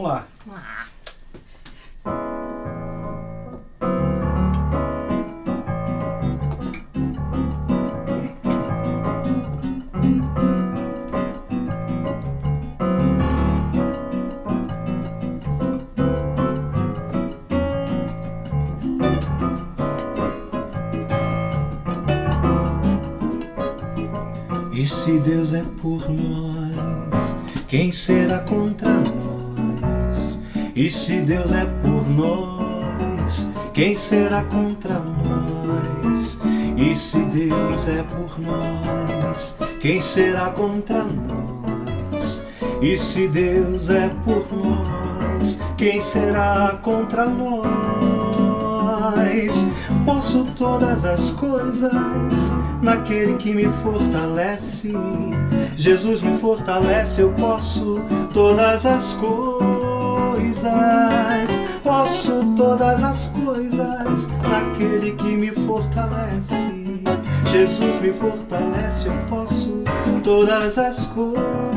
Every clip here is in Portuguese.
vamos lá. Ah. E se Deus é por nós, quem será contra nós? E se Deus é por nós, quem será contra nós? E se Deus é por nós, quem será contra nós? E se Deus é por nós, quem será contra nós? Posso todas as coisas naquele que me fortalece. Jesus me fortalece, eu posso todas as coisas. Posso todas as coisas naquele que me fortalece. Jesus me fortalece, eu posso todas as coisas.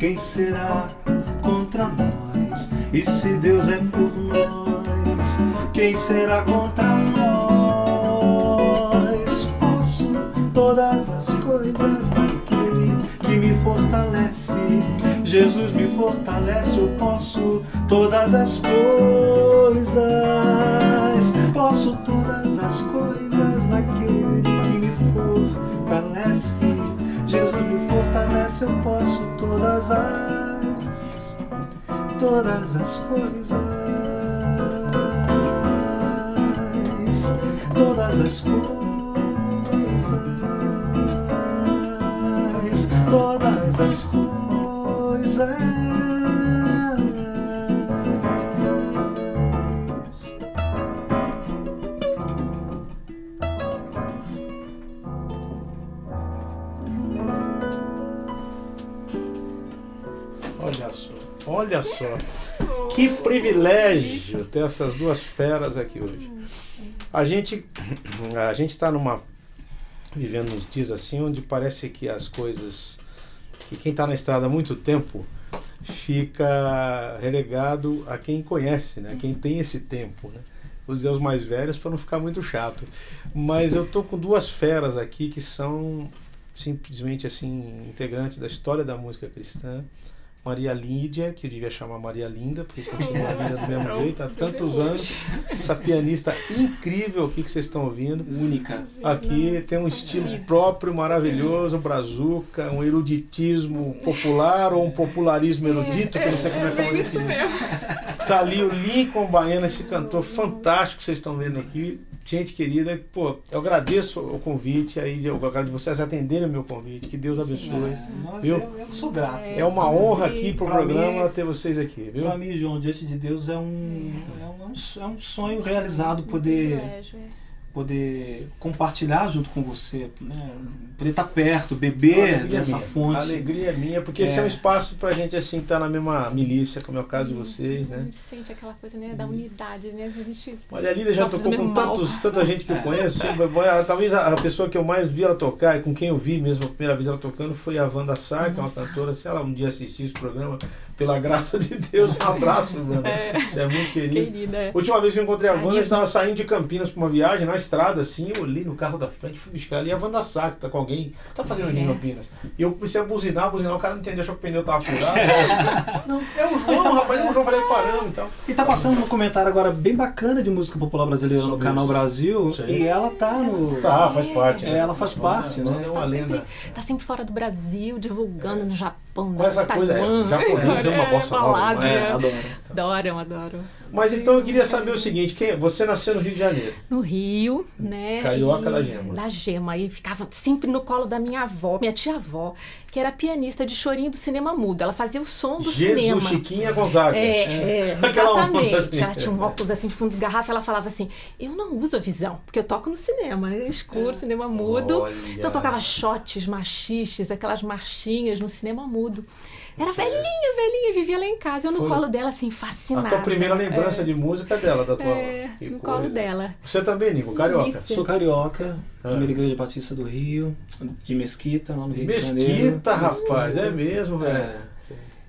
Quem será todas as todas as coisas. Todas as coisas. Olha só. Que privilégio ter essas duas feras aqui hoje. A gente a gente está numa vivendo uns dias assim onde parece que as coisas que quem está na estrada há muito tempo fica relegado a quem conhece, né? Quem tem esse tempo, né? Vou dizer os mais velhos para não ficar muito chato. Mas eu tô com duas feras aqui que são simplesmente assim integrantes da história da música cristã. Maria Lídia, que eu devia chamar Maria Linda, porque continua linda do mesmo jeito há tantos anos. Essa pianista incrível aqui que vocês estão ouvindo. Única. Aqui tem um estilo próprio, maravilhoso, um brazuca, um eruditismo popular ou um popularismo erudito, que eu não sei como é que eu vou bem isso mesmo. Tá ali o Lincoln Baiano, esse cantor fantástico que vocês estão vendo aqui. Gente querida, pô, eu agradeço o convite aí, eu agradeço vocês atenderem o meu convite. Que Deus abençoe. É, nós- Viu? eu, eu sou grato. É uma honra aqui pro Pra programa mim- ter vocês aqui, viu? Para mim, João, diante de Deus é um, é um, é um sonho realizado poder Privilégio, é. Poder compartilhar junto com você, né? poder estar perto, beber Alegria dessa minha. fonte. A alegria é minha, porque É. esse é um espaço pra gente assim estar na mesma milícia, como é o caso de vocês, A né? gente sente aquela coisa né, da unidade, né? A gente Olha, a Lídia já tocou com mal. tantos, tanta gente que eu conheço. Talvez a, a pessoa que eu mais vi ela tocar e com quem eu vi mesmo a primeira vez ela tocando foi a Wanda Sá, que é uma cantora. Se ela um dia assistir esse programa, pela graça de Deus, um abraço, Wanda. É. Você é muito querido. querida. é. Última vez que eu encontrei a Wanda, eu Carisma. estava saindo de Campinas para uma viagem na estrada, assim, eu olhei no carro da frente, fui buscar ali a Wanda Sá, que tá com alguém, tá fazendo aqui em É. Campinas. E eu comecei a buzinar, buzinar, o cara não entendeu, achou que o pneu tava furado. não, é o João, rapaz, é o João, falei, paramos e tal. E tá passando um comentário agora bem bacana de música popular brasileira no Sobre Canal isso. Brasil. Sim. E ela tá no. Tá, faz parte. É, ela faz parte, Wanda né? É uma Tá lenda. sempre, tá sempre fora do Brasil, divulgando no Japão, Com na essa coisa, Taiwan. é, japonês é uma bossa nova Malásia. demais. É, adoro. Adoram, adoram. Mas então eu queria saber o seguinte, quem, você nasceu no Rio de Janeiro. No Rio, né? Carioca e- da Gema. Da Gema. E ficava sempre no colo da minha avó, minha tia-avó, que era pianista de chorinho do cinema mudo. Ela fazia o som do Jesus cinema. Chiquinha Gonzaga. É, é, exatamente. assim. Ela tinha um óculos assim de fundo de garrafa. Ela falava assim: Eu não uso a visão, porque eu toco no cinema, é escuro, cinema mudo. Olha. Então eu tocava shots, machiches, aquelas marchinhas no cinema mudo. Era velhinha, velhinha, vivia lá em casa. Eu no Foi. colo dela, assim, A fascinada. tua primeira lembrança de música dela, da tua É, que no coisa. colo dela. Você também, Nico, carioca. Delícia. Sou carioca, Ah. primeira igreja batista do Rio, de Mesquita, lá no Rio de Janeiro. Mesquita, rapaz, é mesmo, velho. É.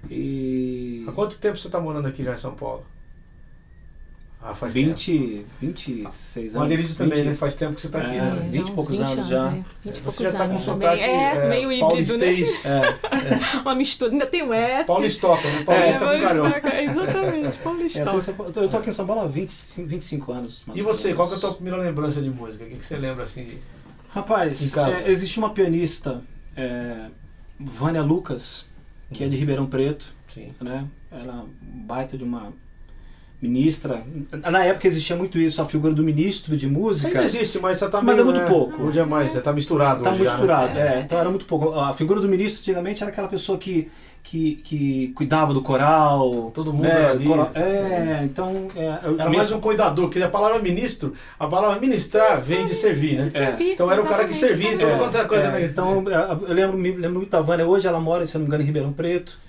E. Há quanto tempo você tá morando aqui já em São Paulo? Ah, faz tempo. 20, 26 O anos. Adelise também, 20. né? Faz tempo que você tá aqui, É. né? 20 e poucos anos já. É, 20 Você poucos já tá com sotaque também. É, meio híbrido, né? É, Uma mistura. Ainda tem o S. Paulistoca, né? Paulista com mas- carioca. Exatamente, é, eu, tô, eu tô aqui em São Paulo há 25, 25 anos. E você, menos. qual que é a tua primeira lembrança de música? O que, que você lembra assim de. Em Rapaz, casa. é, existe uma pianista, é, Vânia Lucas, que é de Ribeirão Preto, Sim. né? Ela é baita de uma ministra. Na época existia muito isso, a figura do ministro de música. Ainda existe, mas você tá Mas meio, é muito né? pouco. Hoje é mais, você tá misturado. Tá hoje já, né? misturado, é. Então era muito pouco. A figura do ministro antigamente era aquela pessoa que, que, que cuidava do coral. Todo mundo né? era ali. Coral- é, então. É, eu- Era mais um cuidador, porque a palavra ministro, a palavra ministrar vem de servir, né? Servir, Então era o cara que servia exatamente. quanto é coisa, É, né? então, é, eu lembro, me lembro muito da Vânia. Hoje ela mora, se eu não me engano, em Ribeirão Preto.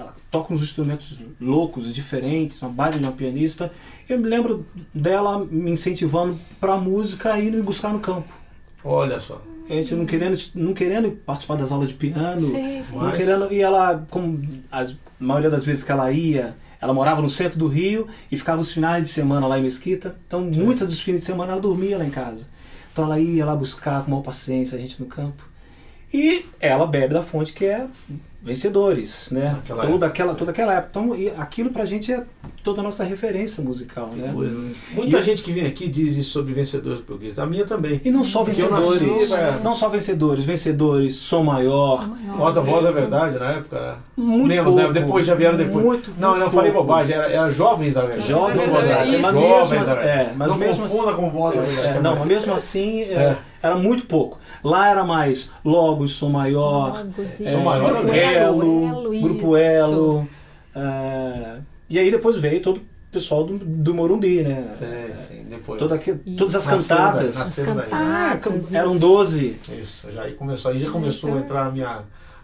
Ela, toca uns instrumentos loucos, diferentes, uma baita de uma pianista. Eu me lembro dela me incentivando para a música e indo me buscar no campo. Olha só. A gente não querendo, não querendo participar das aulas de piano, Sei, sei. não Mas- querendo. E ela, como as, a maioria das vezes que ela ia, ela morava no centro do Rio e ficava os finais de semana lá em Mesquita. Então, muitos dos fins de semana ela dormia lá em casa. Então, ela ia lá buscar com maior paciência a gente no campo. E ela bebe da fonte que é vencedores, né? Naquela toda, época. aquela, toda aquela época. Então, e aquilo pra gente é toda a nossa referência musical, né? Muita E- gente que vem aqui diz isso sobre vencedores portugueses. A minha também. E não só Porque eu nasci, vencedores, é. não só vencedores, vencedores, som maior, Voz da voz é verdade na época. Muito Menos, né? pouco. Depois já vieram depois. Muito, não, eu não muito falei pouco. bobagem, era, era jovens da verdade. Jovens verdade, verdade. mas Jovens mesmo assim- verdade. é, mas não mesmo confunda com voz da verdade. É, é não, mas mesmo assim é, É. era muito pouco. Lá era mais logos, som maior, Logos, é, isso. Som maior, grupo né? Elo, Elo, grupo. Elo. é, e aí depois veio todo o pessoal do, do Morumbi, né? Sim, sim, depois. Toda aqui- todas as daí, daí. Ah, eram isso. 12. Isso, já aí começou, aí já começou a entrar a minha.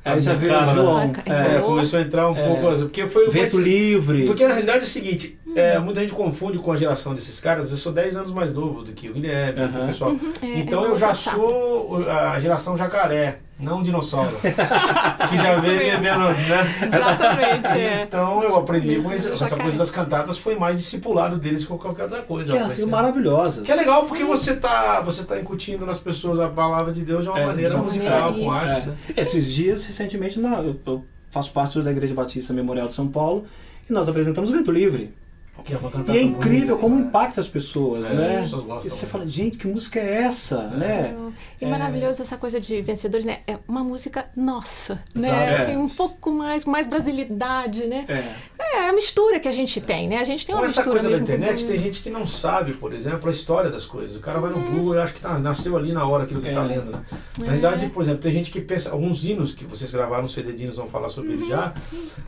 a Aí já veio cara, o né? João. É, É, começou a entrar um É. pouco. assim, Porque foi. foi Vento livre. Porque na realidade é o seguinte, é, muita gente confunde com a geração desses caras. Eu sou 10 anos mais novo do que o Guilherme, do que o pessoal. É, então é eu já sou a geração jacaré, não dinossauro. que já veio bebendo, né? Exatamente, é. Então eu aprendi com essa jacaré. coisa das cantatas foi mais discipulado deles que qualquer outra coisa. Que é assim, ser. maravilhosas. Que é legal porque você tá, você tá incutindo nas pessoas a palavra de Deus de uma É, maneira de uma musical, maneira, com isso. arte. Esses dias, recentemente, na- eu, eu faço parte da Igreja Batista Memorial de São Paulo e nós apresentamos o Vento Livre. Que é E é incrível bonita, como né? impacta as pessoas, É, né? as pessoas gostam E você muito. fala, gente, que música é essa, né? E maravilhoso essa coisa de vencedores, né? É uma música nossa, né? Exato. Assim, um pouco mais, com mais brasilidade, né? É. É a mistura que a gente tem, né? A gente tem uma Com essa mistura coisa da internet, com- tem gente que não sabe, por exemplo, a história das coisas. O cara vai no Google e acha que tá, nasceu ali na hora aquilo que É. está lendo, né? Na verdade, por exemplo, tem gente que pensa, alguns hinos que vocês gravaram no CD de hinos, vão falar sobre ele já.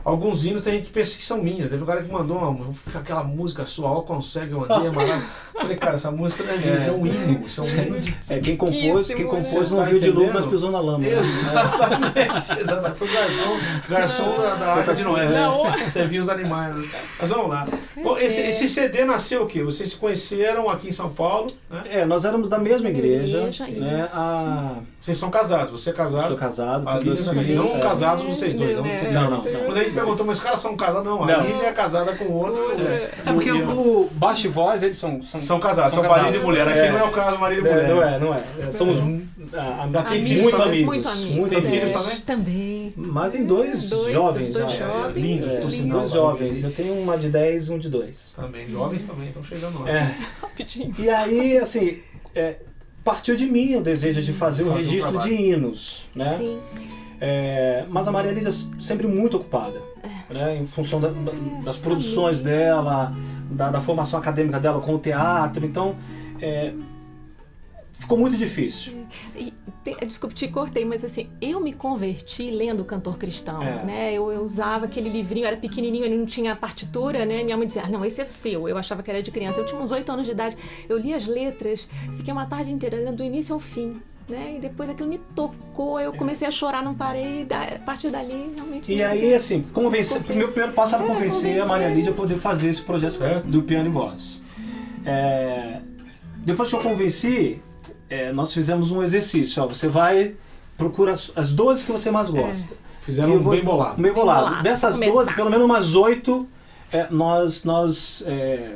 Alguns hinos tem gente que pensa que são minhas. Teve um cara que mandou uma, aquela música sua, ó, consegue, andei, amarrar. Falei, cara, essa música não é minha, É. isso é um hino, isso é um hino de É, quem compôs, quem Riquíssimo, compôs não Tá viu de novo, mas pisou na lama. né? Exatamente, exatamente. Foi o garçom, garçom da, da Arca de Noé. Não. Né? Servia os animais. né? Mas vamos lá. Bom, esse, esse CD nasceu o quê? Vocês se conheceram aqui em São Paulo, né? É, nós éramos da mesma igreja, igreja, né? isso. A... Vocês são casados, você é Eu casado. sou casado, A dois Lívia também. filhos. Não é. casados vocês dois, não. É. Não, não, Quando não. a gente perguntou, mas os caras são casados? Não, a Não. Lívia é casada com o outro. É. É porque o baixo e voz, eles são. São, São casados, são, marido e mulher. Aqui É. não é o caso marido e É, mulher. não é, não é. É, Somos ah, Já tem amigos. muito também? amigos. Muito amigos. muito Tem filhos amigos. também? Também. Mas tem dois, Dois- jovens dois jovens, lindos, É, tem sinal, dois jovens. né? Eu tenho uma de 10 e um de 2. Também, jovens também estão chegando lá. É. Rapidinho. E aí, assim, é, partiu de mim o desejo de fazer o Fazer um registro de trabalho. hinos, né? Sim. É, mas a Maria Elisa sempre muito ocupada, né? Em função da- da- das produções dela, da, da formação acadêmica dela com o teatro. Então, é, ficou muito difícil. E, te, desculpe, te cortei, mas assim, eu me converti lendo Cantor Cristão, É. né? Eu, eu usava aquele livrinho, era pequenininho, ele não tinha partitura, né? Minha mãe dizia, ah, não, esse é seu. Eu achava que era de criança. Eu tinha uns oito anos de idade. Eu li as letras, fiquei uma tarde inteira lendo do início ao fim. Né? E depois aquilo me tocou, eu comecei a chorar, não parei, e da- a partir dali realmente. E aí, assim, convencer, o meu primeiro passo era É, convencer a convencer. Maria Lídia a poder fazer esse projeto Certo. do piano e voz. É, depois que eu convenci, é, nós fizemos um exercício. Ó, você vai, procura as, as 12 que você mais gosta. Fizeram E eu um bem bolado. Bem bolado. bolado, Dessas começar. 12, pelo menos umas 8, é, nós, nós é,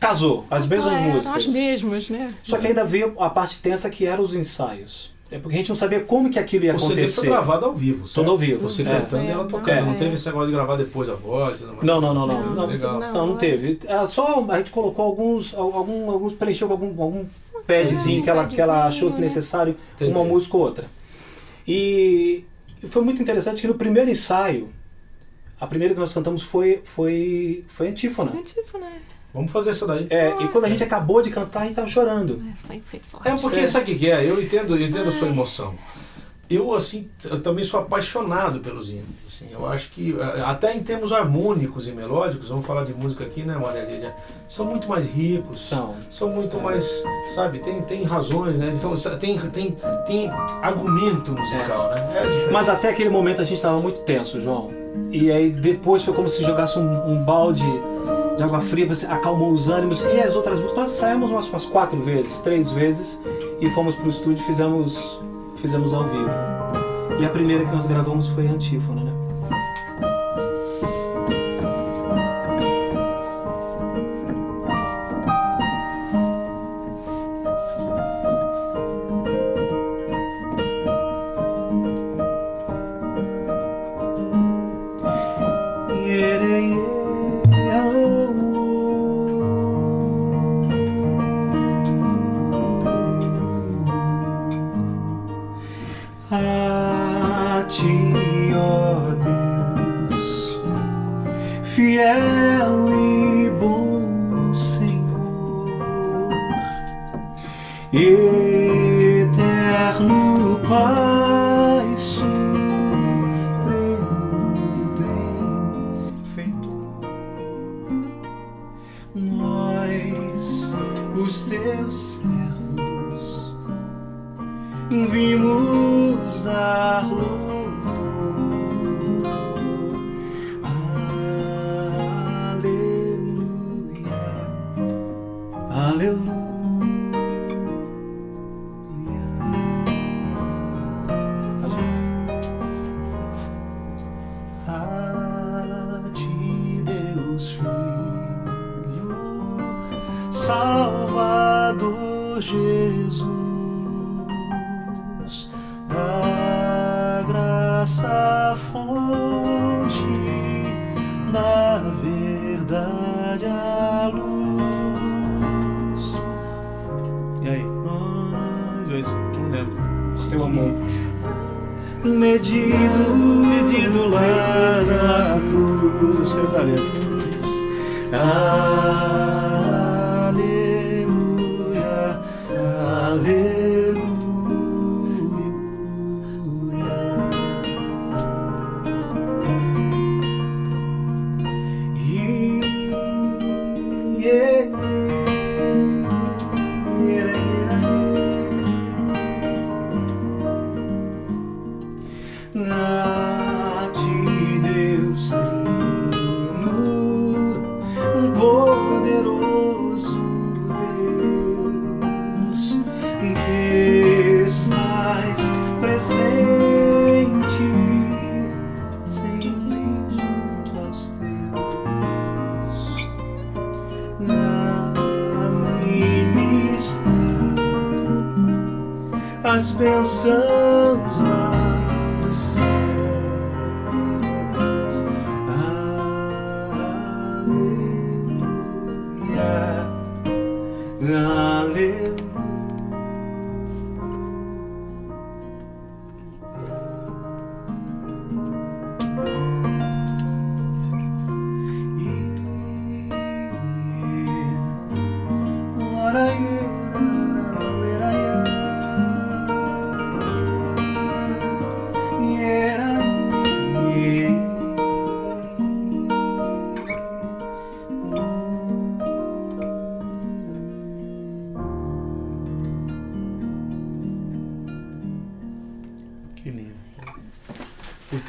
casou, as mesmas eram músicas. As mesmas, né? Só que ainda veio a parte tensa que eram os ensaios. É porque a gente não sabia como que aquilo ia O CD acontecer. foi gravado ao vivo. certo? Todo ao vivo, Você é. cantando e ela É, tocando. não, Não é. teve esse negócio de gravar depois a voz. Não, não, não, não. Não, Não, não. não, não teve. É, Só a gente colocou alguns, algum, alguns preencheu com algum, algum padzinho que ela, que ela achou né? necessário Entendi. uma música ou outra. E foi muito interessante que no primeiro ensaio, a primeira que nós cantamos foi, foi, foi Antífona. É tipo, né? Vamos fazer isso daí. É, e quando a gente acabou de cantar, a gente tava chorando. É, Foi, foi forte. É porque É. sabe o que que é? Eu entendo, eu entendo a sua emoção. Eu, assim, eu também sou apaixonado pelos hinos. Assim, eu acho que, eh, até em termos harmônicos e melódicos, vamos falar de música aqui, né, Maria Lídia? São muito mais ricos, São. são muito mais, sabe, tem, tem razões, né? São, tem, tem, tem argumento musical, né? É. Mas até aquele momento a gente estava muito tenso, João. E aí depois foi como se jogasse um, um balde de água fria, você acalmou os ânimos. E as outras músicas, nós ensaiamos umas, umas quatro vezes, três vezes, e fomos pro estúdio e fizemos, fizemos ao vivo. E a primeira que nós gravamos foi a Antífona, né? Eterno Pai,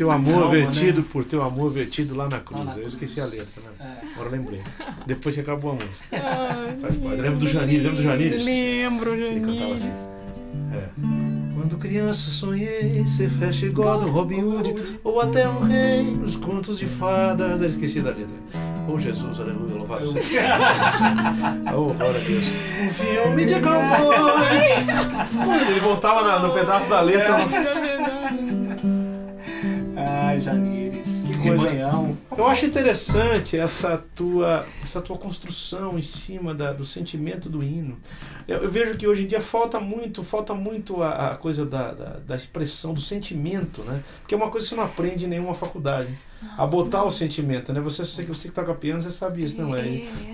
teu amor Calma, vertido, por teu amor vertido lá na cruz. Lá na eu esqueci a cruz. letra, né? É. Agora lembrei. Depois que acabou a música. Ai, Faz parte. Lembra do Janires? Lembra do Janires? Lembro, Ele cantava assim. É. Quando criança sonhei ser Flash Gordon, Robin Hood ou até um rei nos contos de fadas. Eu esqueci da letra. Oh Jesus, aleluia, louvado seja. Oh, glória a Deus. Um filme de cowboy. Ele voltava no pedaço da letra. Rebanhão. Eu acho interessante essa tua, essa tua construção em cima da- do sentimento do hino. Eu, eu vejo que hoje em dia falta muito, falta muito a, a coisa da, da, da expressão, do sentimento, né? Porque é uma coisa que você não aprende em nenhuma faculdade. A botar o sentimento, né? Você, você, você que toca piano, você sabe isso, não é?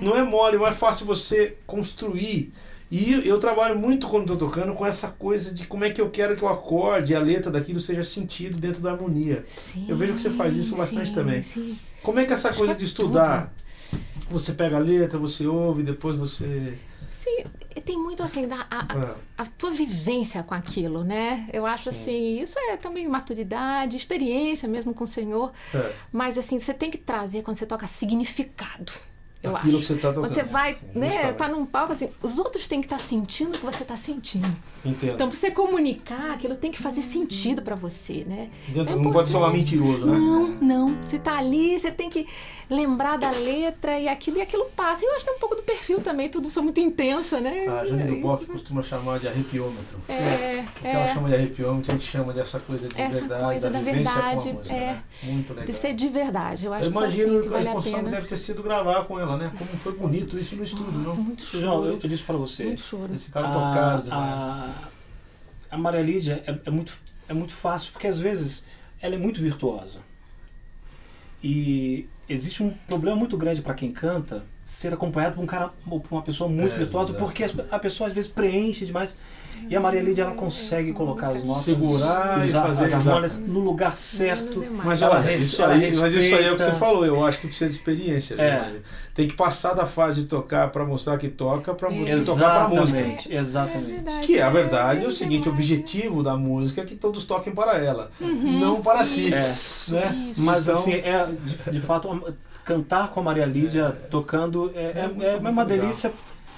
Não é mole, não é fácil você construir. E eu trabalho muito quando estou tocando com essa coisa de como é que eu quero que o acorde e a letra daquilo seja sentido dentro da harmonia. Sim, Eu vejo que você faz isso bastante sim, também. Sim. Como é que essa Acho coisa que de é estudar, você pega a letra, você ouve, depois você. Sim, tem muito assim, da, a, a- Ah, a tua vivência com aquilo, né? Eu acho assim, isso é também maturidade, experiência mesmo com o Senhor. é, Mas assim, você tem que trazer quando você toca significado. Eu aquilo acho. que você está tocando. Você vai, né, tá num palco assim, os outros têm que estar sentindo o que você tá sentindo. Entendo. Então, pra você comunicar, aquilo tem que fazer sentido pra você, né? Dentro- é não pode ser um importante. mentiroso, né? Não, não. Você tá ali, você tem que lembrar da letra e aquilo e aquilo passa. E eu acho que é um pouco do perfil também, tudo sou muito intensa, né? A Jane do É Bock isso. costuma chamar de arrepiômetro. É, O que ela é. chama de arrepiômetro, a gente chama dessa coisa de Essa verdade, coisa da vivência com a verdade, música, é. né? Muito legal. De ser de verdade. Eu acho Eu que só imagino assim que a vale a emoção que pena. deve ter sido gravar com ela, né? Como foi bonito isso no estúdio, Nossa, não? muito João, eu, choro. eu disse pra você. Muito choro. Esse cara tocado demais. a, a Maria Lídia é, é muito, é muito fácil, porque às vezes ela é muito virtuosa. E existe um problema muito grande para quem canta ser acompanhado por um cara, por uma pessoa muito É, virtuosa, exato. porque a pessoa às vezes preenche demais. E a Maria Lídia ela consegue colocar as notas, Segurar e usar fazer as harmônias exato. no lugar certo. é. Mas Ela olha, isso ela aí, mas isso aí é o que você falou, eu acho que precisa de experiência. É. Maria? Tem que passar da fase de tocar para mostrar que toca para tocar para música. Exatamente, exatamente. verdade. Que a verdade é o seguinte, o objetivo da música é que todos toquem para ela, Uhum. não para si. É. Né? Mas Então, assim, é, de, de fato, cantar com a Maria Lídia tocando é, é, É muito, é muito uma legal. delícia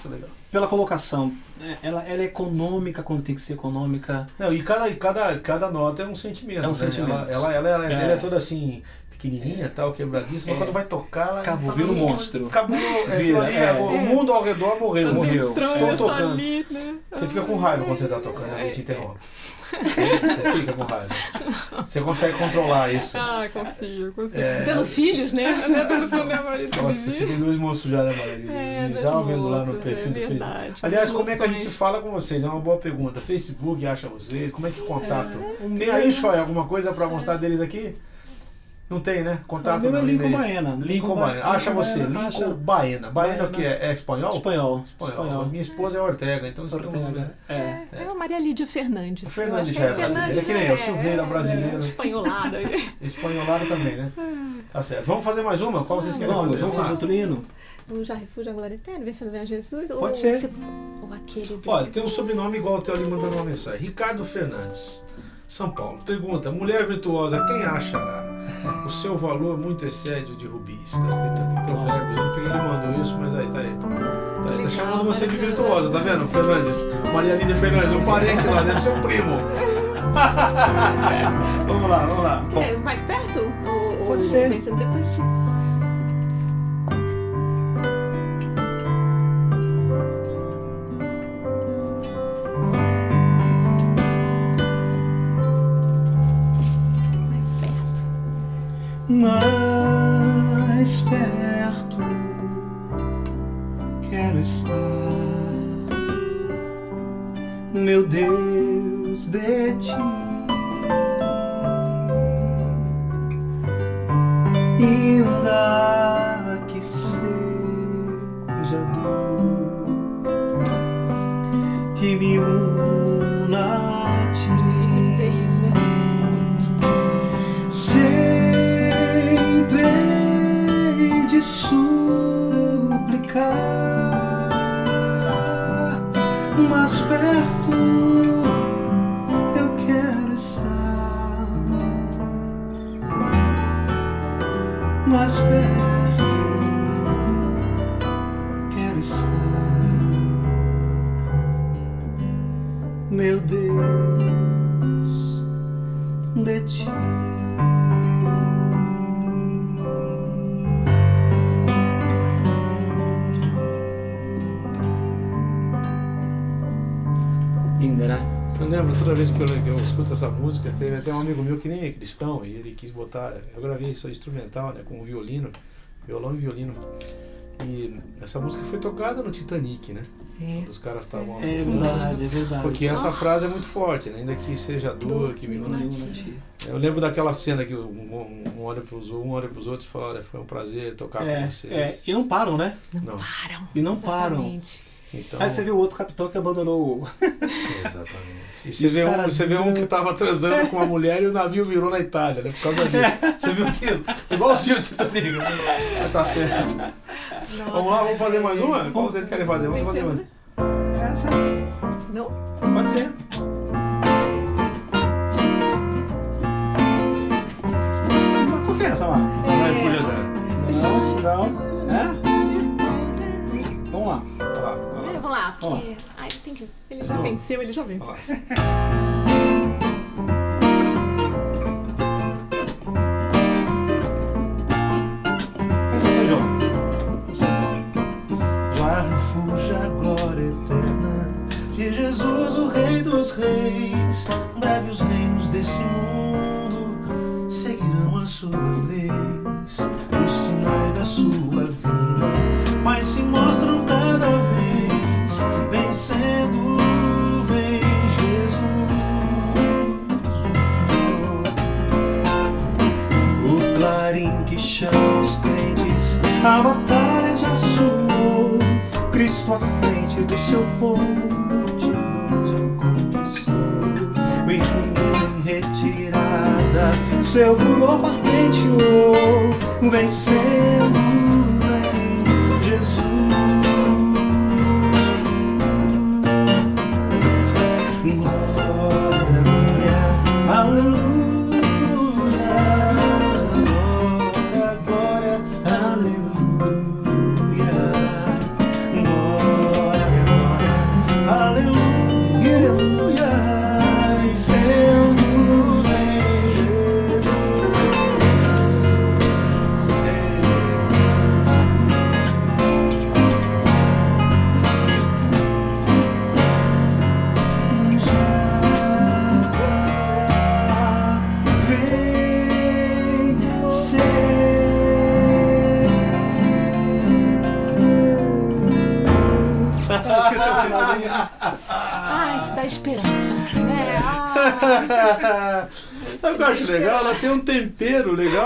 legal. pela colocação. É, Ela, ela é econômica quando tem que ser econômica. Não, e cada, e cada, cada nota é um sentimento. É um né? sentimento. Ela, ela, ela, ela, É. é toda assim, pequenininha, tal, quebradiça, mas É. quando vai tocar, ela Acabou, tá vira um monstro. Acabou, é, Vira, ali, é. o mundo ao redor morreu. Morreu. Estou Entrando tocando. ali, né? Você fica com raiva quando você está tocando, alguém te interrompe. Você, fica com raiva. Você consegue controlar isso. Ah, consigo, consigo. É. Tendo filhos, né? Tendo filho, né, marido? Nossa, você tem dois moços já, né, Maria? É, Me dois Tava vendo lá no moços, perfil é do Facebook. verdade. Aliás, como é que a gente fala com vocês? É uma boa pergunta. Facebook acha vocês? Como é que contato? o Tem aí, Shoy, alguma coisa para mostrar deles aqui? Não tem, né? Contato O meu é Lincoln. Baena. Lincoln Baena. Acha você, Baena, Lincoln acha. Baena. Baena o que é? É espanhol? Espanhol. Espanhol. Espanhol. Minha esposa é Ortega, então estamos... Ortega. É. É, é a Maria Lídia Fernandes. O Fernandes já é brasileiro, é que nem eu, Silveira brasileiro. Espanholada. Espanholado também, né? Tá certo. Vamos fazer mais uma? Qual vocês querem Vamos, fazer? vamos fazer outro hino? Um já refúgio a glória eterna, vencendo bem a Jesus? ou Pode ser. se- Ou aquele. Olha, tem um sobrenome igual o teu ali mandando uma mensagem. Ricardo Fernandes, São Paulo. Pergunta: mulher virtuosa, quem achará? O seu valor muito excede o de rubis. Está escrito aqui em Provérbios. Eu não peguei, ele mandou isso, mas aí tá aí. Tá, aí, tá Legal, chamando você de virtuosa, tá vendo? Fernandes. Maria Lídia Fernandes, um parente lá, deve ser um primo. vamos lá, vamos lá. Bom, É, mais perto? Ou, ou Pode ser. Vencendo depois de... música, teve até um amigo meu que nem é cristão e ele quis botar. Eu gravei isso instrumental, né? Com violino, violão e violino. E essa música foi tocada no Titanic, né? É. Quando os caras estavam É afundando. verdade, é verdade. Porque essa frase é muito forte, né? Ainda que seja dor, que me Dor, une. que me une. Eu lembro daquela cena que um, um, um olha para um olha pros outros e fala, olha, foi um prazer tocar É, com vocês. é, e não param, né? Não, Param. E não param. Exatamente. então, Aí você viu o outro capitão que abandonou o. exatamente. E você vê, um, você vê um que tava transando com uma mulher e o navio virou na Itália, né? Por causa disso. Você viu aquilo? Igualzinho o Titanic. né? Tá certo. Vamos lá, vamos fazer mais uma? Qual vocês querem fazer? Vamos fazer mais. Essa. Não? Pode ser. Mas qual que é essa lá? Não é Fuja Zero. Não, não. É? Vamos lá. É, lá. vamos lá, porque. Que. Ele já venceu, ele já venceu. De Jesus, o Rei dos Reis. Breve os reinos desse mundo seguirão as suas leis, os sinais da sua vinda, mas se mostram a batalha já soou. Cristo à frente do seu povo, multidões já conquistou. O inimigo em retirada, seu furor patenteou, vencendo.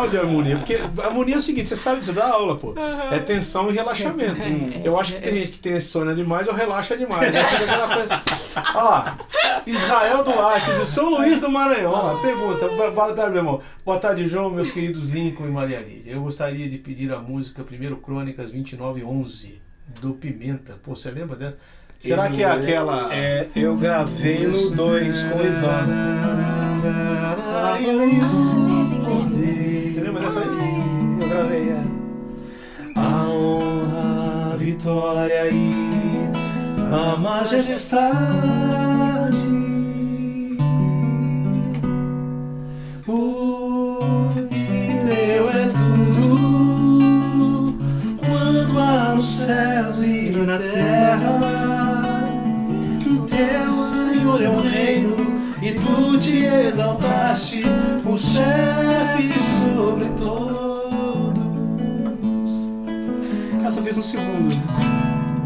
Legal de harmonia. Porque harmonia é o seguinte, você sabe você dá aula, pô. É tensão e relaxamento. Eu acho que tem gente que tem insônia demais ou relaxa demais. Né? Coisa- Olha lá. Israel Duarte, do São Luís do Maranhão. Olha lá, pergunta. Boa boa tarde, meu irmão. Boa tarde, João, meus queridos Lincoln e Maria Lídia. Eu gostaria de pedir a música Primeiro Crônicas 2911, do Pimenta. Pô, você lembra dessa? Será que é aquela. É, eu gravei no 2 com o Ivan. É. A honra, a vitória e a majestade. É tudo quanto há nos céus e na terra. Teu Senhor é o reino e tu te exaltaste por chefe sobre todos. Essa fez um segundo.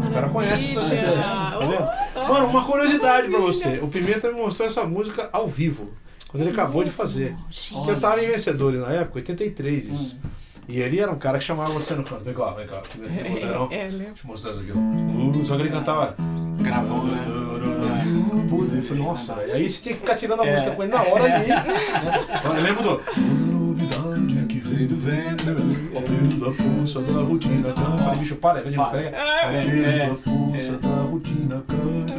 O cara conhece toda essa ideia. Tá vendo? Mano, uma curiosidade pra você. O Pimenta me mostrou essa música ao vivo. Quando ele acabou de fazer. Porque eu tava em Vencedores na época, 83 isso. E ele era um cara que chamava você no canto. Vem cá, vem cá. Vozeirão. É, lembro. Deixa eu mostrar isso aqui, ó. Só que ele cantava. Gravou, né? Poder. Eu falei, nossa, velho. Aí você tinha que ficar tirando a música com ele na hora ali. Né? Eu lembro do. Toda novidade que veio do vento, da força da rotina. Eu falei, bicho, para, é de novo, peraí. Ao peso da força da rotina, cante.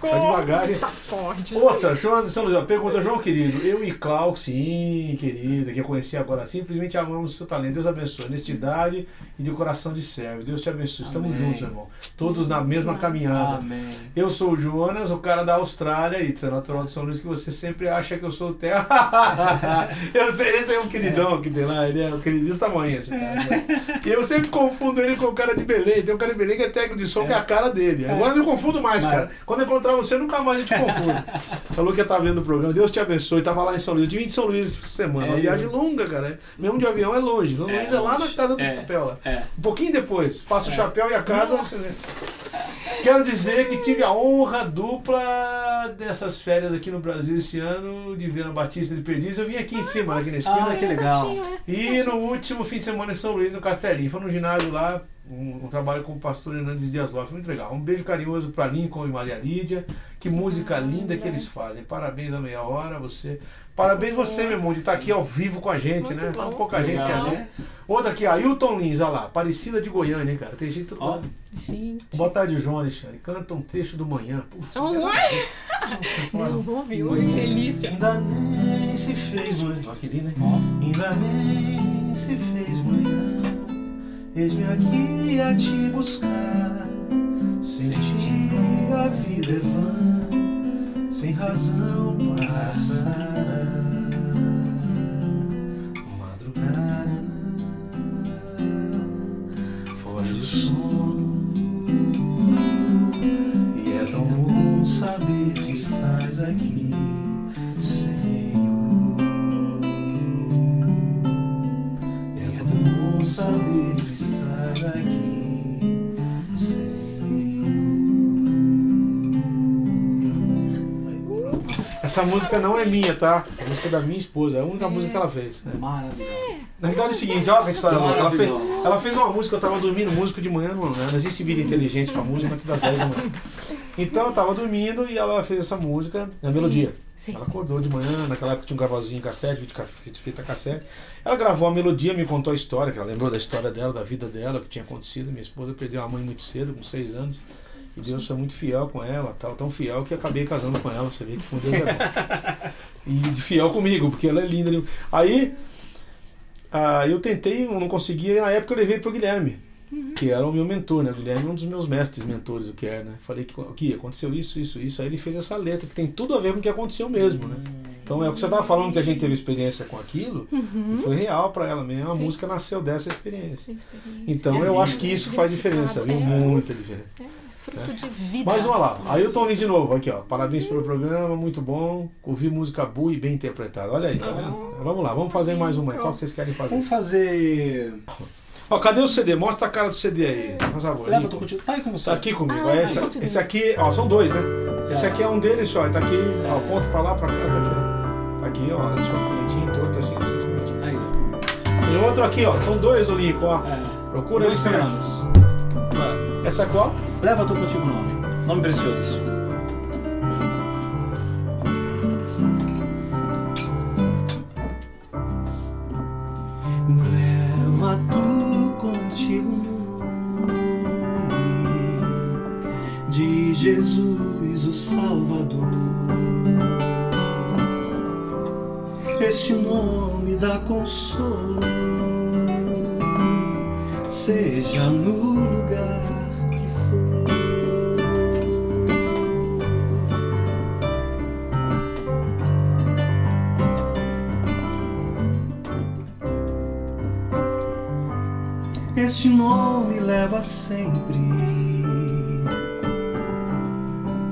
Tá devagar, hein? Tá forte. Outra, Jonas de São Luís. Pergunta, João querido. Eu e Clau, sim, querida, que eu conheci agora, simplesmente amamos o seu talento. Deus abençoe. Honestidade e de coração de servo. Deus te abençoe. Estamos Amém. juntos, irmão. Todos na mesma caminhada. Amém. Eu sou o Jonas, o cara da Austrália, e é natural de São Luís, que você sempre acha que eu sou o Theo. eu sei, esse é um queridão que tem lá, ele é um querido desse tamanho. Esse cara, né? E eu sempre confundo ele com o cara de Belém. Tem um cara de Belém que é técnico de som, que é a cara dele. Agora eu não confundo mais, cara. Quando encontrar você, nunca mais a gente confunde. Falou que ia estar vendo o programa. Deus te abençoe. Tava lá em São Luís. Eu vim de São Luís essa semana. É, uma viagem longa, cara. Mesmo de avião é longe. São É Luís é lá na casa do É. chapéu. É. Um pouquinho depois, passa o chapéu e a casa. você vê. Quero dizer que tive a honra dupla dessas férias aqui no Brasil esse ano, de ver a Batista de Perdiz. Eu vim aqui em cima, aqui na esquina. Ah, que legal. E no último fim de semana em São Luís, no Castelinho. Foi no ginásio lá, um, um trabalho com o pastor Hernandes Dias Lopes. Muito legal. Um beijo carinhoso para Lincoln e Maria Lídia. Que música linda que eles fazem. Parabéns a meia hora, você. Parabéns você, meu irmão, de estar aqui ao vivo com a gente, Muito né? bom. Tão pouca gente que a Legal. gente. Outra aqui, Ailton Lins, olha lá. Aparecida de Goiânia, hein, cara. Tem gente tudo. Ó, Gente. Boa tarde, João Alexandre. Canta um trecho do manhã. Putz, Oh. Não, vamos ouvir. Que delícia. Ainda nem se fez manhã. Ó, que lindo, hein? Ó. Ainda nem se fez manhã, eis-me aqui a te buscar. Sem ti a vida é vã, sem razão passará. Madrugada, foge o sono, e é tão bom saber que estás aqui, Essa música não é minha, tá? A música é da minha esposa. É a única música que ela fez. Maravilhoso. Na verdade é o seguinte, olha a história louca. Ela fez, ela fez uma música, eu tava dormindo, músico de manhã, não, não existe vida inteligente pra música antes das 10 da manhã. Então eu tava dormindo e ela fez essa música na melodia. Sim. Ela acordou de manhã, naquela época tinha um gravadorzinho cassete, fita, fita- fita cassete. Ela gravou a melodia, me contou a história, que ela lembrou da história dela, da vida dela, o que tinha acontecido. Minha esposa perdeu a mãe muito cedo, com seis anos. E Deus foi muito fiel com ela, tal, tão fiel que acabei casando com ela. Você vê que com Deus é bom. E de fiel comigo, porque ela é linda. Aí ah, eu tentei, não conseguia, na época eu levei pro Guilherme, que era o meu mentor, né? O Guilherme é um dos meus mestres mentores, o que é, né? Falei que aqui aconteceu isso, isso, isso. Aí ele fez essa letra, que tem tudo a ver com o que aconteceu mesmo, né? Então é o que você tava falando, que a gente teve experiência com aquilo, e foi real para ela mesmo. A Sim. música nasceu dessa experiência. Experiência. Então eu acho que isso faz diferença, viu? É. Muita diferença. É, fruto de vida. Mas vamos lá, Ailton Lins de novo, aqui ó. Parabéns pelo programa, muito bom. Ouvi música boa e bem interpretada. Olha aí, tá vendo? Vamos lá, vamos fazer mais uma. aí. Qual que vocês querem fazer? Vamos fazer. Ó, cadê o CD? Mostra a cara do CD aí. Por favor. Leva, tô contigo. Tá aí com você. Tá aqui comigo. Ah, ó, esse, continua. esse aqui, ó, são dois, né? Esse aqui é um deles, ó. Tá aqui, ó, ponto pra lá, pra cá, tá aqui. ó. Aqui, ó, deixa eu cornetinho torto assim, assim, assim. Aí, ó. Tem outro aqui, ó. São dois do Lincoln, ó. É. Procura aí, pianos. Essa qual? Leva tu contigo o nome. Nome precioso. Leva tu contigo o nome de Jesus, o Salvador. Este nome dá consolo, seja no Este nome leva sempre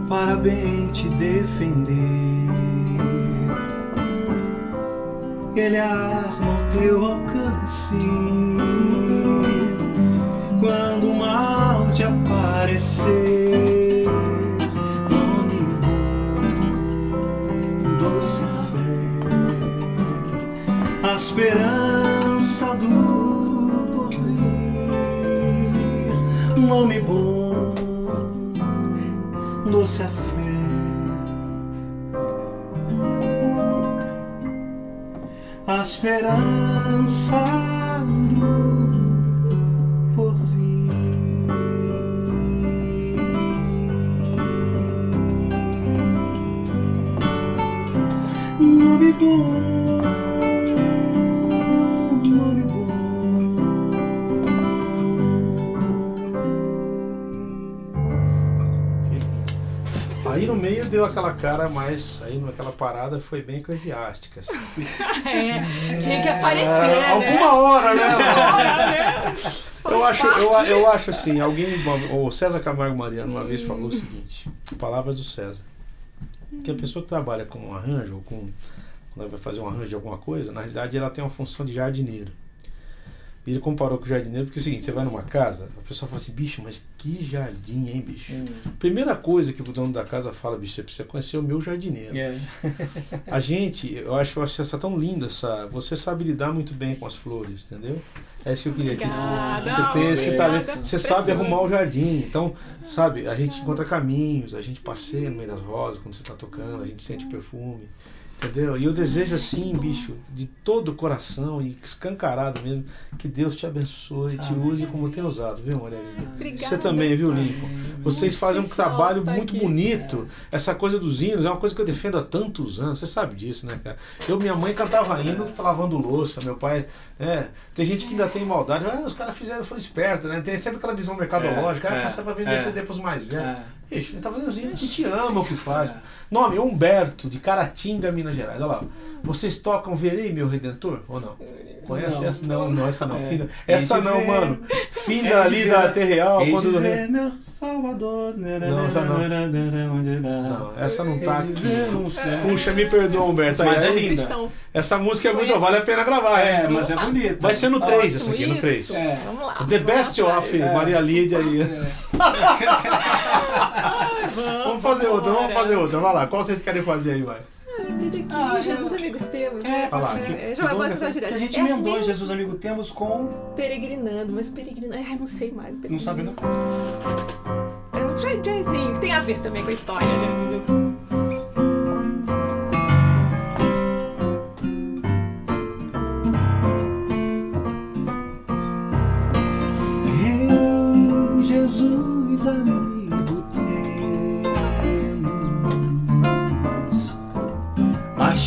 para bem te defender. Ele arma ao teu alcance quando o mal te aparecer. Nome Nome bom, doce a fé. A esperança deu aquela cara, mas aí naquela parada foi bem eclesiástica. assim. É, tinha que aparecer, Ah, né? Alguma hora, né? Hora, né? Eu acho, eu, eu acho assim, alguém, o César Camargo Mariano uma vez falou o seguinte, palavras do César, que a pessoa que trabalha com um arranjo, ou com, quando ela vai fazer um arranjo de alguma coisa, na realidade ela tem uma função de jardineiro. E ele comparou com o jardineiro porque é o seguinte, você vai numa casa, a pessoa fala assim, bicho, mas que jardim, hein, bicho? Primeira coisa que o dono da casa fala, bicho, você precisa conhecer o meu jardineiro. É. A gente, eu acho, eu acho essa tão linda, essa, você sabe lidar muito bem com as flores, entendeu? É isso que eu queria te dizer. Você tem esse talento, você sabe arrumar o jardim. Então, sabe, a gente encontra caminhos, a gente passeia no meio das rosas quando você está tocando, a gente sente perfume. Entendeu? E eu desejo assim, bicho, de todo o coração e escancarado mesmo, que Deus te abençoe e te use como tem usado, viu, Maria? Obrigada. Você também, viu, Lincoln? Vocês fazem um trabalho tá muito bonito. Essa coisa dos hinos é uma coisa que eu defendo há tantos anos. Você sabe disso, né, cara? Eu, minha mãe cantava hino lavando louça. Meu pai. É, tem gente que ainda tem maldade. Ah, os caras fizeram, foram espertos, né? Tem sempre aquela visão mercadológica. É, ah, é, passa pra vender é. CD pros mais velhos. É. Bicho, ele tá fazendo os hinos. A gente ama o que faz. É. Nome: Humberto, de Caratinga, Minas Gerais. Olha lá. Vocês tocam Verei, meu Redentor? Ou não? Conhece Não. essa? Não, não, essa não. É. Finda. Essa não, ver. mano. Finda de ali ver. da T Real. De Quando ver meu Salvador. Não, essa não. Não, essa não tá aqui. Puxa, me perdoa, Humberto. Mas Aí, é aí, linda. Essa música é muito. Conhece? Vale a pena gravar, É, hein? mas é bonito. Vai ser no 3 Ótimo, esse aqui, no isso. 3. É. Vamos lá. The Best of atrás. Maria Lídia aí. É. Vamos fazer outra, vamos fazer outra. Vai lá, qual vocês querem fazer aí, vai? Ah, Jesus Amigo Temos. É, né? ser. que- É, que já vai nome é botar essa? direto. Que a gente É assim emendou mesmo? Jesus Amigo Temos com. Peregrinando, mas peregrinando. Ai, não sei mais. Não sabe, não? É um jazzinho, que tem a ver também com a história, né?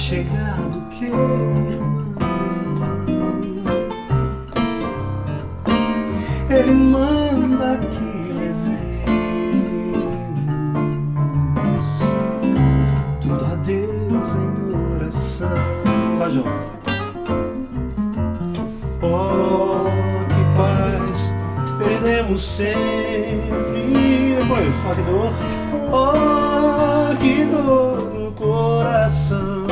Mais chegado que irmão. Ele manda que levemos tudo a Deus em oração. Vai, João. Oh, que paz perdemos sempre. E depois, que dor. oh, que dor no coração.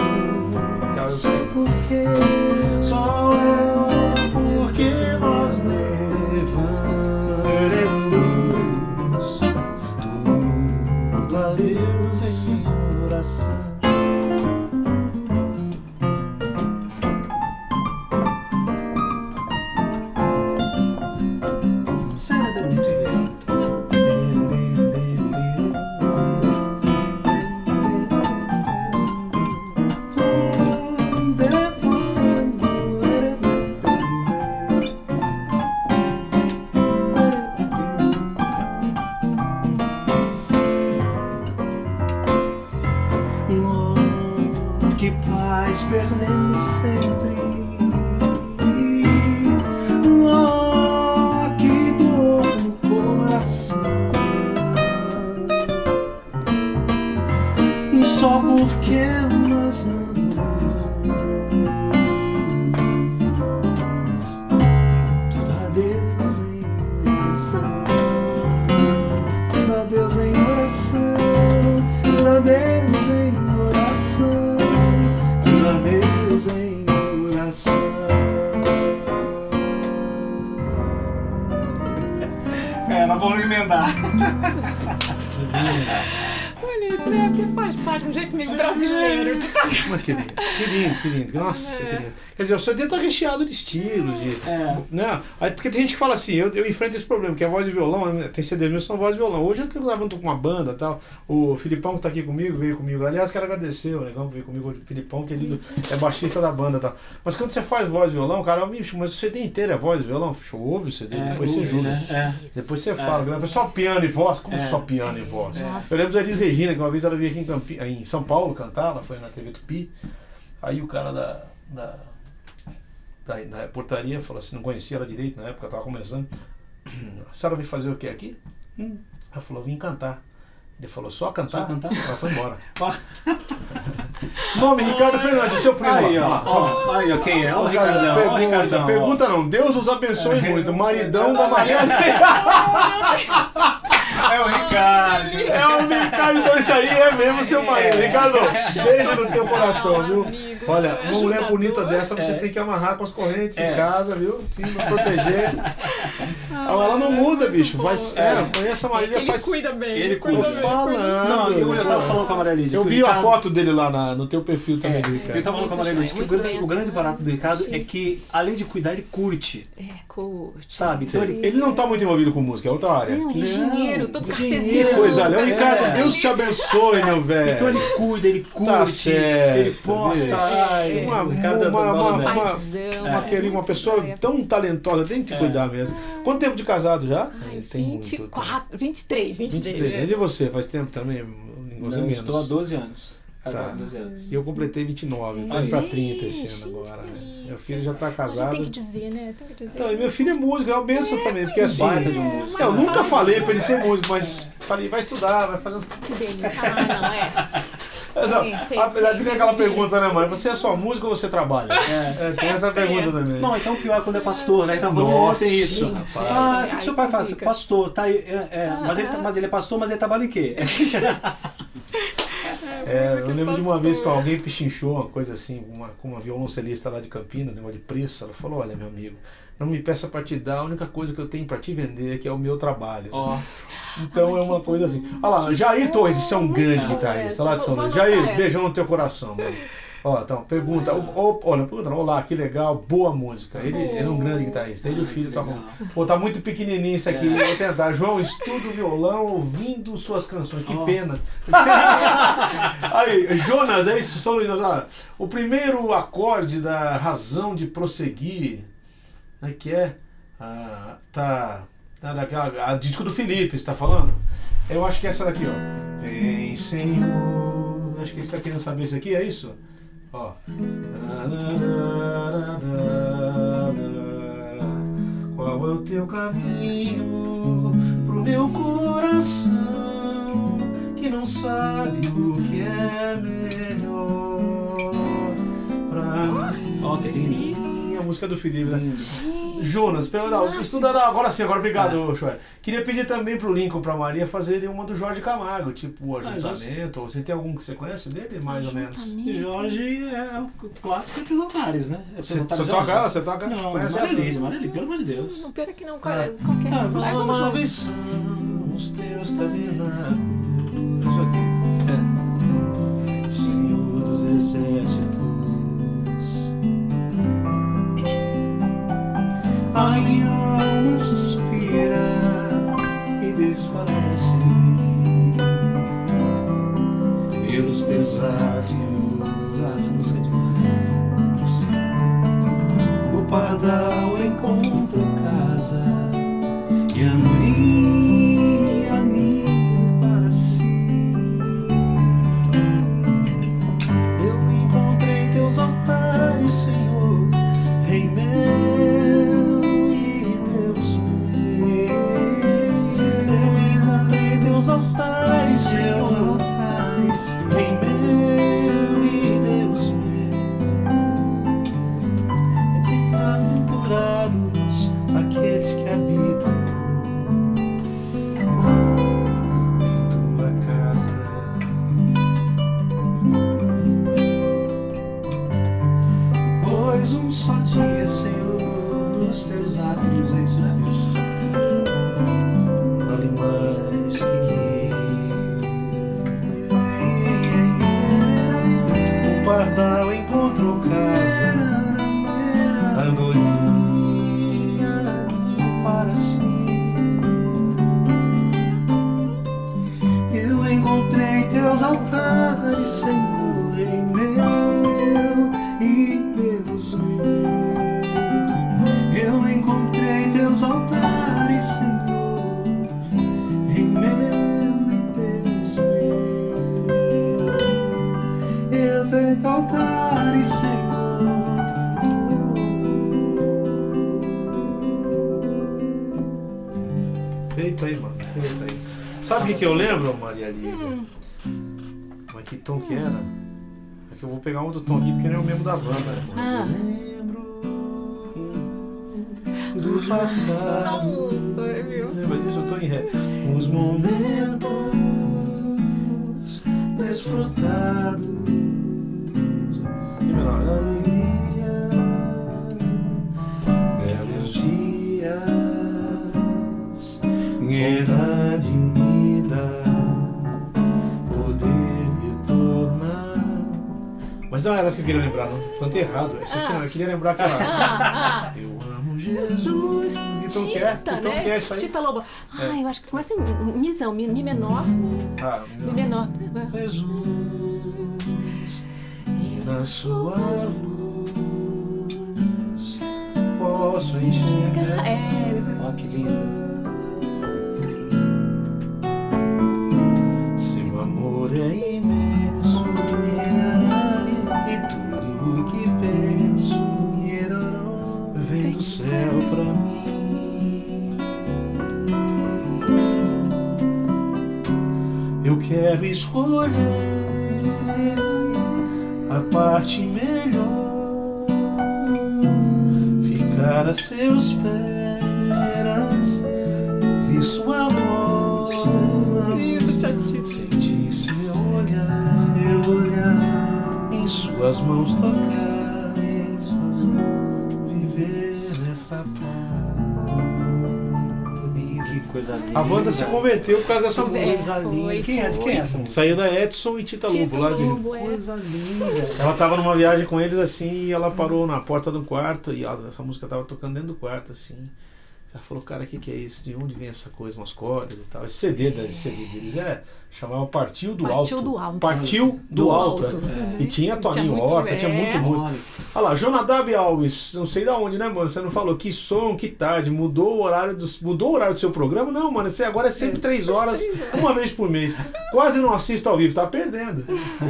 Nós vamos emendar. Né, porque faz parte de um jeito meio brasileiro de tocar. Mas que lindo, que lindo, que lindo. Nossa, que lindo. Quer dizer, o CD tá recheado de estilos, de. É. Né? Aí, porque tem gente que fala assim, eu, eu enfrento esse problema, que é voz e violão, tem CDs meus que são voz e violão. Hoje eu tô gravando com uma banda e tal. O Filipão que tá aqui comigo, veio comigo. Aliás, quero agradecer o negão que veio comigo, o Filipão, querido, é baixista da banda e tal. Mas quando você faz voz e violão, cara, bicho, mas o CD inteiro é voz e violão. Bicho, ouve o CD, É, depois você ouve, julga. né? É. Depois você fala, só piano e voz? Como É. só piano e voz? Eu lembro da Elis Regina, que uma vez ela veio aqui em, Campi- em São Paulo cantar, ela foi na TV Tupi. Aí o cara da, da, da, da reportaria falou assim, não conhecia ela direito na época, ela tava começando. A senhora veio fazer o que aqui? Hum. Ela falou, vim cantar. Ele falou, só cantar? Só cantar? Ela foi embora. Nome, Ricardo Fernandes, seu primo. Aí, ó. Aí, ó, quem é? Ó, o Ricardo, Ricardão. Ó, pergunta, Ricardão. ó. pergunta não, Deus os abençoe muito. Maridão da Maria É o Ricardo. É o Ricardo, então isso aí é mesmo seu marido. Ricardo, beijo no teu coração, viu? Olha, uma mulher ajudador. bonita dessa você É. tem que amarrar com as correntes É. em casa, viu? Sim, pra proteger. Ah, ela não muda, bicho. Faz, É. é, conhece a Marília Ele faz. cuida bem. Ele cuida bem, falando. Não, eu, eu tava falando com a Maria Lídia. Eu vi a Ricardo- foto dele lá na- no teu perfil também, do Eu Ricardo. tava falando com a Maria Lídia que o, Muito gran- bem, o grande barato do Ricardo sim. é que, além de cuidar, ele curte. É, curte. Sabe? Então ele- Ele não tá muito envolvido com música, é outra área. Não, ele é engenheiro, todo cartesiano. coisa, olha. Ricardo, É. Deus te abençoe, meu velho. Então ele cuida, ele curte, Tá certo, ele posta. Ai, Uma- é uma- uma- dessa. uma-. Uma, querida, uma pessoa É. tão talentosa, tem que te É. cuidar mesmo. Quanto tempo de casado já? Ai, tem muito 24, 23, 23. 23 né? anos. E você? Faz tempo também? Não, menos. estou há 12 anos. Tá. há 12 anos. E eu completei 29, tô Aí. indo pra 30 esse ano agora. né? Meu filho já tá casado. tem que dizer, né? Tem que dizer. Então, e meu filho é músico, é uma benção também, porque assim. baita de um músico. Eu nunca falei pra ele ser músico, mas falei, vai estudar, vai fazer. Que delícia. Ah, não, é. Não, Tem, tem, apesar tem, de tem aquela pergunta, né, mãe? Você é só músico ou você trabalha? É, tem essa pergunta também. Não, então o pior é quando é pastor, né? Então Nossa, tem isso. gente. Ah, o que seu pai faz? Pastor, tá aí. É, é, Ah, mas, ele, ah. mas ele é pastor, mas ele trabalha em quê? É, eu lembro de uma vez que alguém pichinchou uma coisa assim, uma, com uma violoncelista lá de Campinas, negócio de preço. Ela falou: Olha, meu amigo, não me peça pra te dar, a única coisa que eu tenho pra te vender é que é o meu trabalho. Ó, Então Ai, é uma coisa bom. assim. Olha lá, Que Jair. Torres, você é um grande guitarrista lá de São. Luís. Jair, beijão no teu coração, mano. Ó, então, pergunta. Ô, olha, pergunta, olá, que legal, boa música. Ele, ele é um grande guitarrista. Ele e o filho que tocam. Pô, tá muito pequenininho isso aqui. É. Vou tentar. João, estudo violão ouvindo suas canções. Que Ó. pena. Aí, Jonas, é isso, São Luís. olha, O primeiro acorde da razão de prosseguir, né, que é. Ah, tá. tá daquela, a disco do Felipe, você tá falando? Eu acho que é essa daqui, ó. Vem, Senhor. Acho que você tá querendo saber isso aqui, é isso? Ó. Qual é o teu caminho pro meu coração que não sabe o que é melhor pra mim? Ó, que lindo. A música do Felipe, né? Jonas, pera, não, estuda não, agora sim, agora obrigado, Joé. Queria pedir também pro Lincoln, pra Maria, fazerem uma do Jorge Camargo, tipo o Ah, ajuntamento. Você tem algum que você conhece dele, mais ou menos? Jorge é o clássico Episodares, né? Você, Episodares você Jorge. toca ela? Você toca? Não, conhece Lídia, pelo amor de Deus. Não, pera que não. Qual, Ah. qualquer. Ah, você uma- sabe- São os teus tabernáculos. Isso aqui. É. Senhor dos exércitos. A minha alma suspira e desfalece pelos teus átrios. Ah, essa música é demais. O pardal encontra tom que era? É que eu vou pegar um do tom aqui porque não é o mesmo da banda. Ah. Lembro do passado. Nossa, viu? Lembra disso? Eu tô em ré. Os momentos desfrutados. E menor, alegria. Belos dias. Vontade Mas não era essa que eu queria lembrar, não. Cantei errado. Essa aqui não, eu queria lembrar aquela. Ah, ah. Eu amo Jesus. Jesus, Então que é? Tita, Então né? que é isso aí? Tita Lobo. Ah, eu acho que começa em misão, mi, mi menor, Ah, mi menor. Jesus, na sua luz posso enxergar. É, Ó, que lindo. Escolher a parte melhor, ficar a seus pés, ouvir sua voz. Sentir seu olhar, seu olhar em suas mãos tocar, viver nessa paz. Coisa linda. A Wanda se converteu por causa dessa É, música. Coisa foi, linda. Quem é, de quem é essa música? Saiu da Edson e Tita Lobo Tita lá de. Lobo, é. Coisa linda. Ela tava numa viagem com eles assim e ela parou na porta do quarto e ela- essa música tava tocando dentro do quarto assim. Ela falou, cara, o que, que é isso? De onde vem essa coisa? Umas cordas e tal. Esse CD, da- esse CD deles é. Chamava Partiu do Partiu Alto. do Alto. Partiu do, Do Alto. Alto. é. E tinha Toninho Horta, tinha é. muito música. Olha, lá, Jonadab Alves, não sei da onde, né, mano? Você não falou que som, que tarde, mudou o horário do, mudou o horário do seu programa? Não, mano, você agora é sempre três horas, uma vez por mês. Quase não assisto ao vivo, tá perdendo.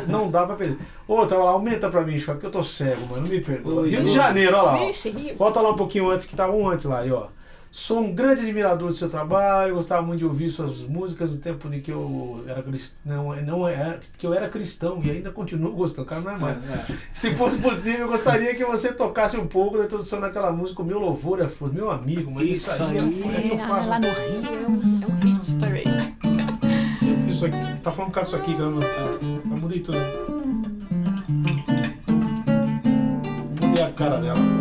Não dá pra perder. Ô, tava lá, aumenta pra mim, Choque, que eu tô cego, mano, me perdoa. Rio de. Janeiro, olha lá. ó. Volta lá um pouquinho antes, que tava um antes lá, aí, ó. Sou um grande admirador do seu trabalho, gostava muito de ouvir suas músicas no tempo em que eu era cristão, não, não é, que eu era cristão e ainda continuo gostando, cara, não é mais. é. Se fosse possível, eu gostaria que você tocasse um pouco da introdução daquela música, o meu louvor é força, meu amigo, mas isso, Isso aí, aí. é que eu É, faço. lá no Rio é um, é um hit parade. Eu fiz isso aqui, tá falando um bocado disso aqui, cara, eu eu mudei tudo. Mudei a cara dela.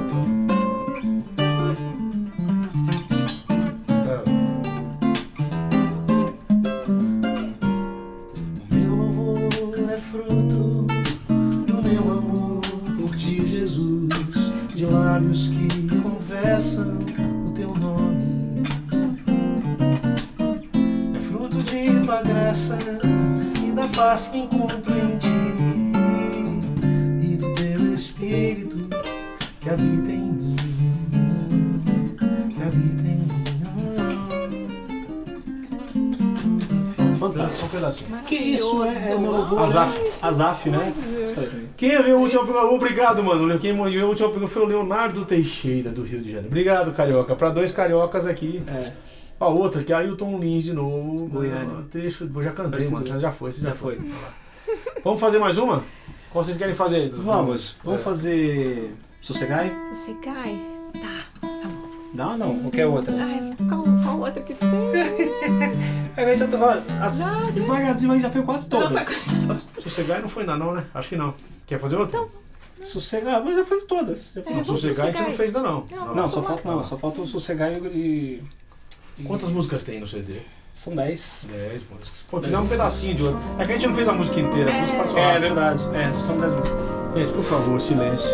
Azaf. Né? Azaf, né? Quem viu o último programa? Obrigado, mano. Quem viu o último programa foi o Leonardo Teixeira, do Rio de Janeiro. Obrigado, Carioca. Para dois cariocas aqui. É, A outra, que é Ailton Lins de novo. Goiânia. Ah, Trecho, eu já cantei, mano. Já foi, você já, já foi. foi. Vamos fazer mais uma? Qual vocês querem fazer? aí? Vamos, vamos É. fazer Sossegai? Você cai? Tá, Não, não, qualquer outra. Ai, qual, qual outra que tem? A gente já tá, ó, as, Não, devagarzinho, a gente já foi quase Não, todas. foi- Sossegai não foi ainda não, né? Acho que não. Quer fazer outra? Sossegai, mas já foi todas. Já foi É, Não, vamos Sossegai a gente não fez ainda não. Não, Não, só falta, não, só falta o Sossegai e. e- Quantas músicas tem no CD? São 10. 10 músicas. Pô, fizemos um pedacinho de outra. É que a gente não fez a música inteira, por isso passou É rápido. verdade, é, são 10 músicas. Gente, por favor, silêncio.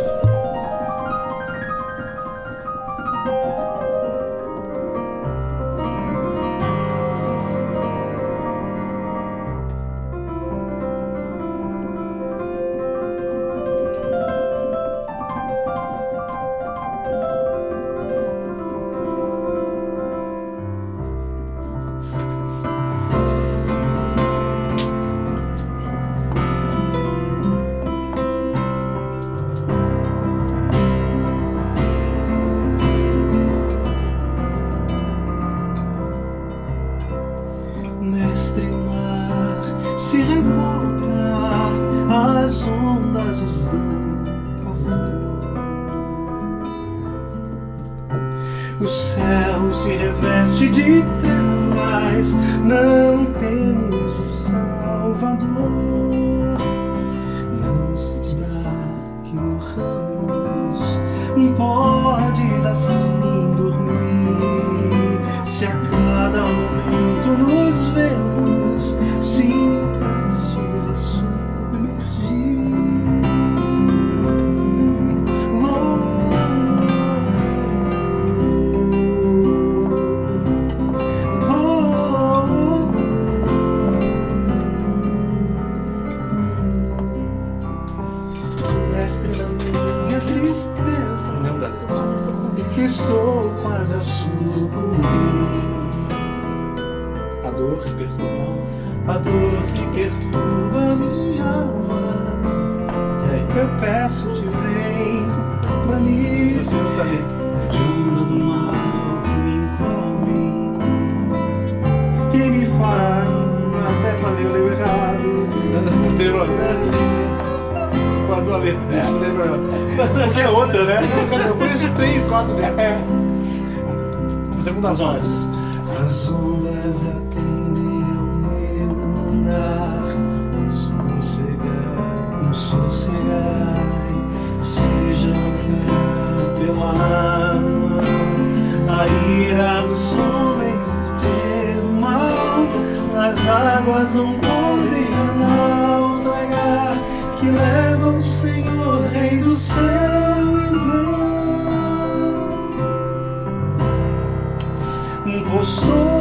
Guardou a letra. É, não é outra, né? Eu conheço três, quatro letras. Segunda As voz. ondas. As ondas atendem ao meu andar. Sossegar. Um sossegai, seja o pela alma, a ira dos homens do mal, as águas não Rei do céu em vão. Pois todos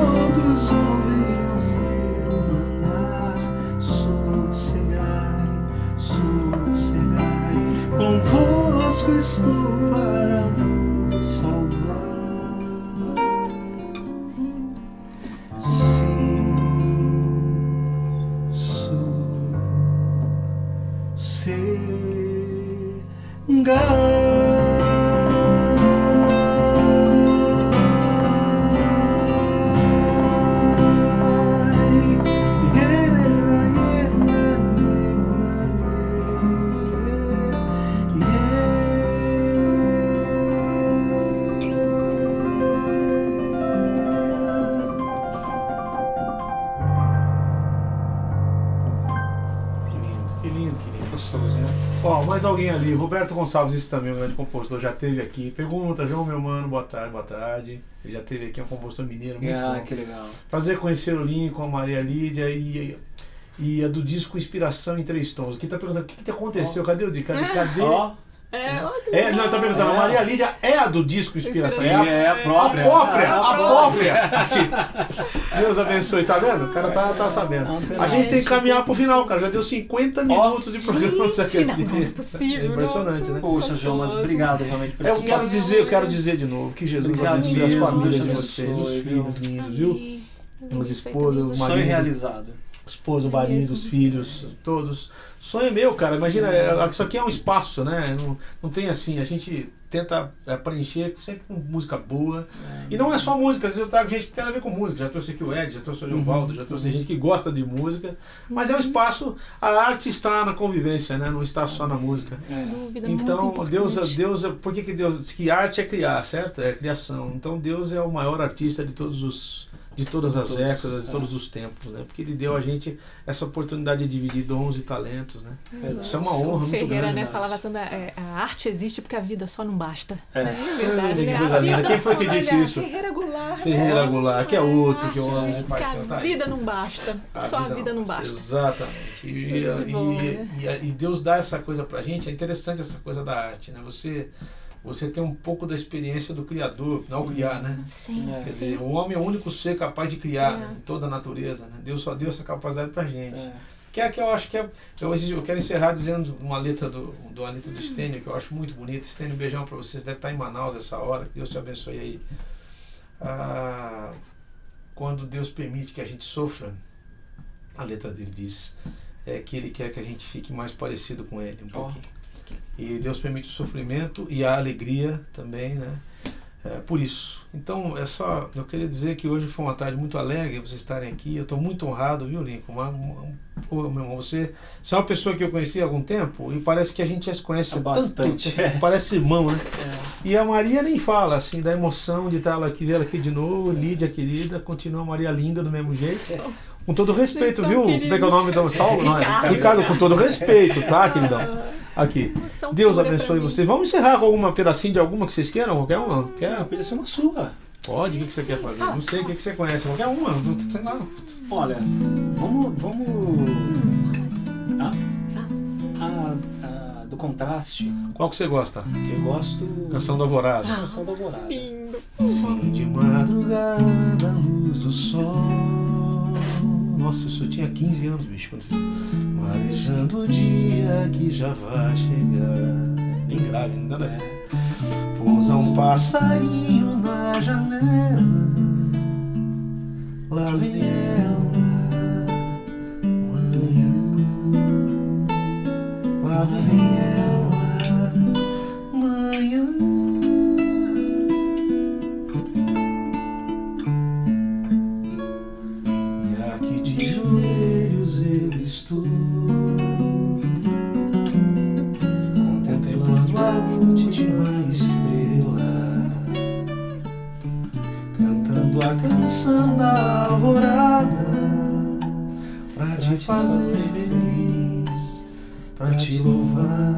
ali. Roberto Gonçalves, esse também, um grande compositor, já teve aqui. Pergunta, João, meu mano, boa tarde, boa tarde. Ele já teve aqui, é um compositor mineiro, muito Ah, bom. que legal. Prazer conhecer o Lincoln, a Maria Lídia e, e a do disco Inspiração em Três Tons. Aqui tá perguntando o que, que aconteceu? Cadê o disco? Cadê? cadê? Ó, É, ó, que É, não, tá perguntando, a É. Maria Lídia é a do disco Inspiração. É a, é a própria. a própria, a a própria. Aqui. Deus abençoe, tá vendo? O cara tá, tá sabendo. A gente tem que caminhar pro final, cara. Já deu 50 minutos de programa. Gente, não, não é possível. É impressionante, né? Poxa, João, mas obrigado realmente por É, eu esse quero dizer, eu quero dizer de novo que Jesus abençoe as famílias de vocês, os filhos lindos, viu? As esposas, os Sonho maridos, realizado. Esposa, o marido, os filhos, todos. Sonho meu, cara. Imagina, é, isso aqui é um espaço, né? Não, não tem assim, a gente tenta é, preencher sempre com música boa. E não é só música, às vezes eu trago gente que tem a ver com música. Já trouxe aqui o Ed, já trouxe o Leovaldo, já trouxe gente que gosta de música. Mas é um espaço, a arte está na convivência, né? Não está só na música. Sem dúvida, Então. Deus, Deus, por que, que Deus diz que arte é criar, certo? É criação. Então, Deus é o maior artista de todos os de todas as Todos, décadas, de é. todos os tempos, né? Porque ele deu a gente essa oportunidade de dividir dons e talentos, né? Verdade. Isso é uma honra o muito Ferreira, grande. né, né? falava tanto, é, a arte existe porque a vida só não basta. É. É verdade, Que né? coisa A linda. vida Quem foi que não- disse olha, isso? Ferreira Goulart. Ferreira Goulart, que é outro que eu amo de porque paixão, tá a aí. vida não basta. só a vida não basta. Exatamente. E, de bom, e- né? e- e Deus dá essa coisa pra gente. É interessante essa coisa da arte, né? Você, você tem um pouco da experiência do Criador, ao criar, né? Sim, É. Quer sim. dizer, o homem é o único ser capaz de criar né, em toda a natureza. Né? Deus só deu essa capacidade pra gente. É. Que é que eu acho que é. Eu, eu quero encerrar dizendo uma letra do, do Anitta do Stênio, que eu acho muito bonita. Stênio, um beijão pra vocês. Deve estar em Manaus essa hora. Deus te abençoe aí. Ah, quando Deus permite que a gente sofra, a letra dele diz é que ele quer que a gente fique mais parecido com ele um Ó. pouquinho. E Deus permite o sofrimento e a alegria também, né? é, por isso. Então, é só. Eu queria dizer que hoje foi uma tarde muito alegre vocês estarem aqui. Eu estou muito honrado, viu, Lincoln? Uma, uma, pô, meu irmão, você, você é uma pessoa que eu conheci há algum tempo e parece que a gente já se conhece Há há bastante. tanto tempo. Parece irmão, né? É. E a Maria nem fala, assim, da emoção de estar ela aqui, ver ela aqui de novo. Lídia, querida, continua a Maria linda do mesmo jeito. Com todo respeito, Vocês viu? Como é é o nome do Saulo? Não, é? Ricardo. Ricardo, com todo respeito, tá, queridão? Aqui. São Deus abençoe vocês. Vamos encerrar com algum pedacinho de alguma que vocês queiram? Qualquer uma? Ah, Quer? podia ser uma sua. Pode, o que que você quer fazer? Não sei o que que você conhece. Qualquer uma, não- sei lá. Olha, vamos. vamos. Ah? A, a- do contraste. Qual que você gosta? Eu gosto. Canção da Alvorada. Canção da Alvorada. Lindo. Fim de madrugada, luz do sol. Nossa, eu só tinha 15 anos, bicho, quando fiz. Marejando o dia que já vai chegar. Bem grave, não a ver. Pousa um passarinho na janela. Lá vem ela, manhã. Lá vem ela, Pra te louvar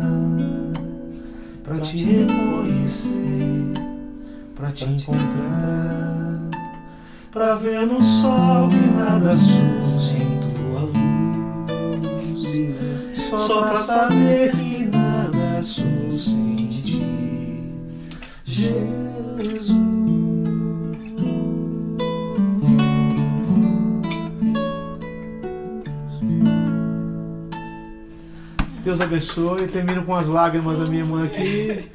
Pra te reconhecer Pra te encontrar Pra ver no sol que nada surge em tua luz Só pra saber abençoe. Termino com as lágrimas da minha irmã aqui,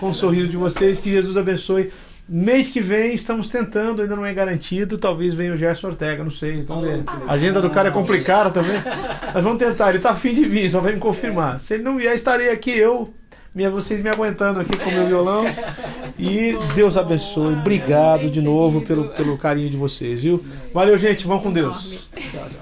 com o sorriso de vocês. Que Jesus abençoe. Mês que vem estamos tentando, ainda não é garantido. Talvez venha o Gerson Ortega, não sei. Vamos ver. A agenda do cara é complicada também. Mas vamos tentar. Ele está afim de vir, só vai me confirmar. Se ele não vier, estarei aqui eu. Minha, vocês me aguentando aqui com o meu violão. E Deus abençoe. Obrigado de novo pelo, pelo carinho de vocês, viu? Valeu, gente. Vamos com Deus. Tchau, tchau.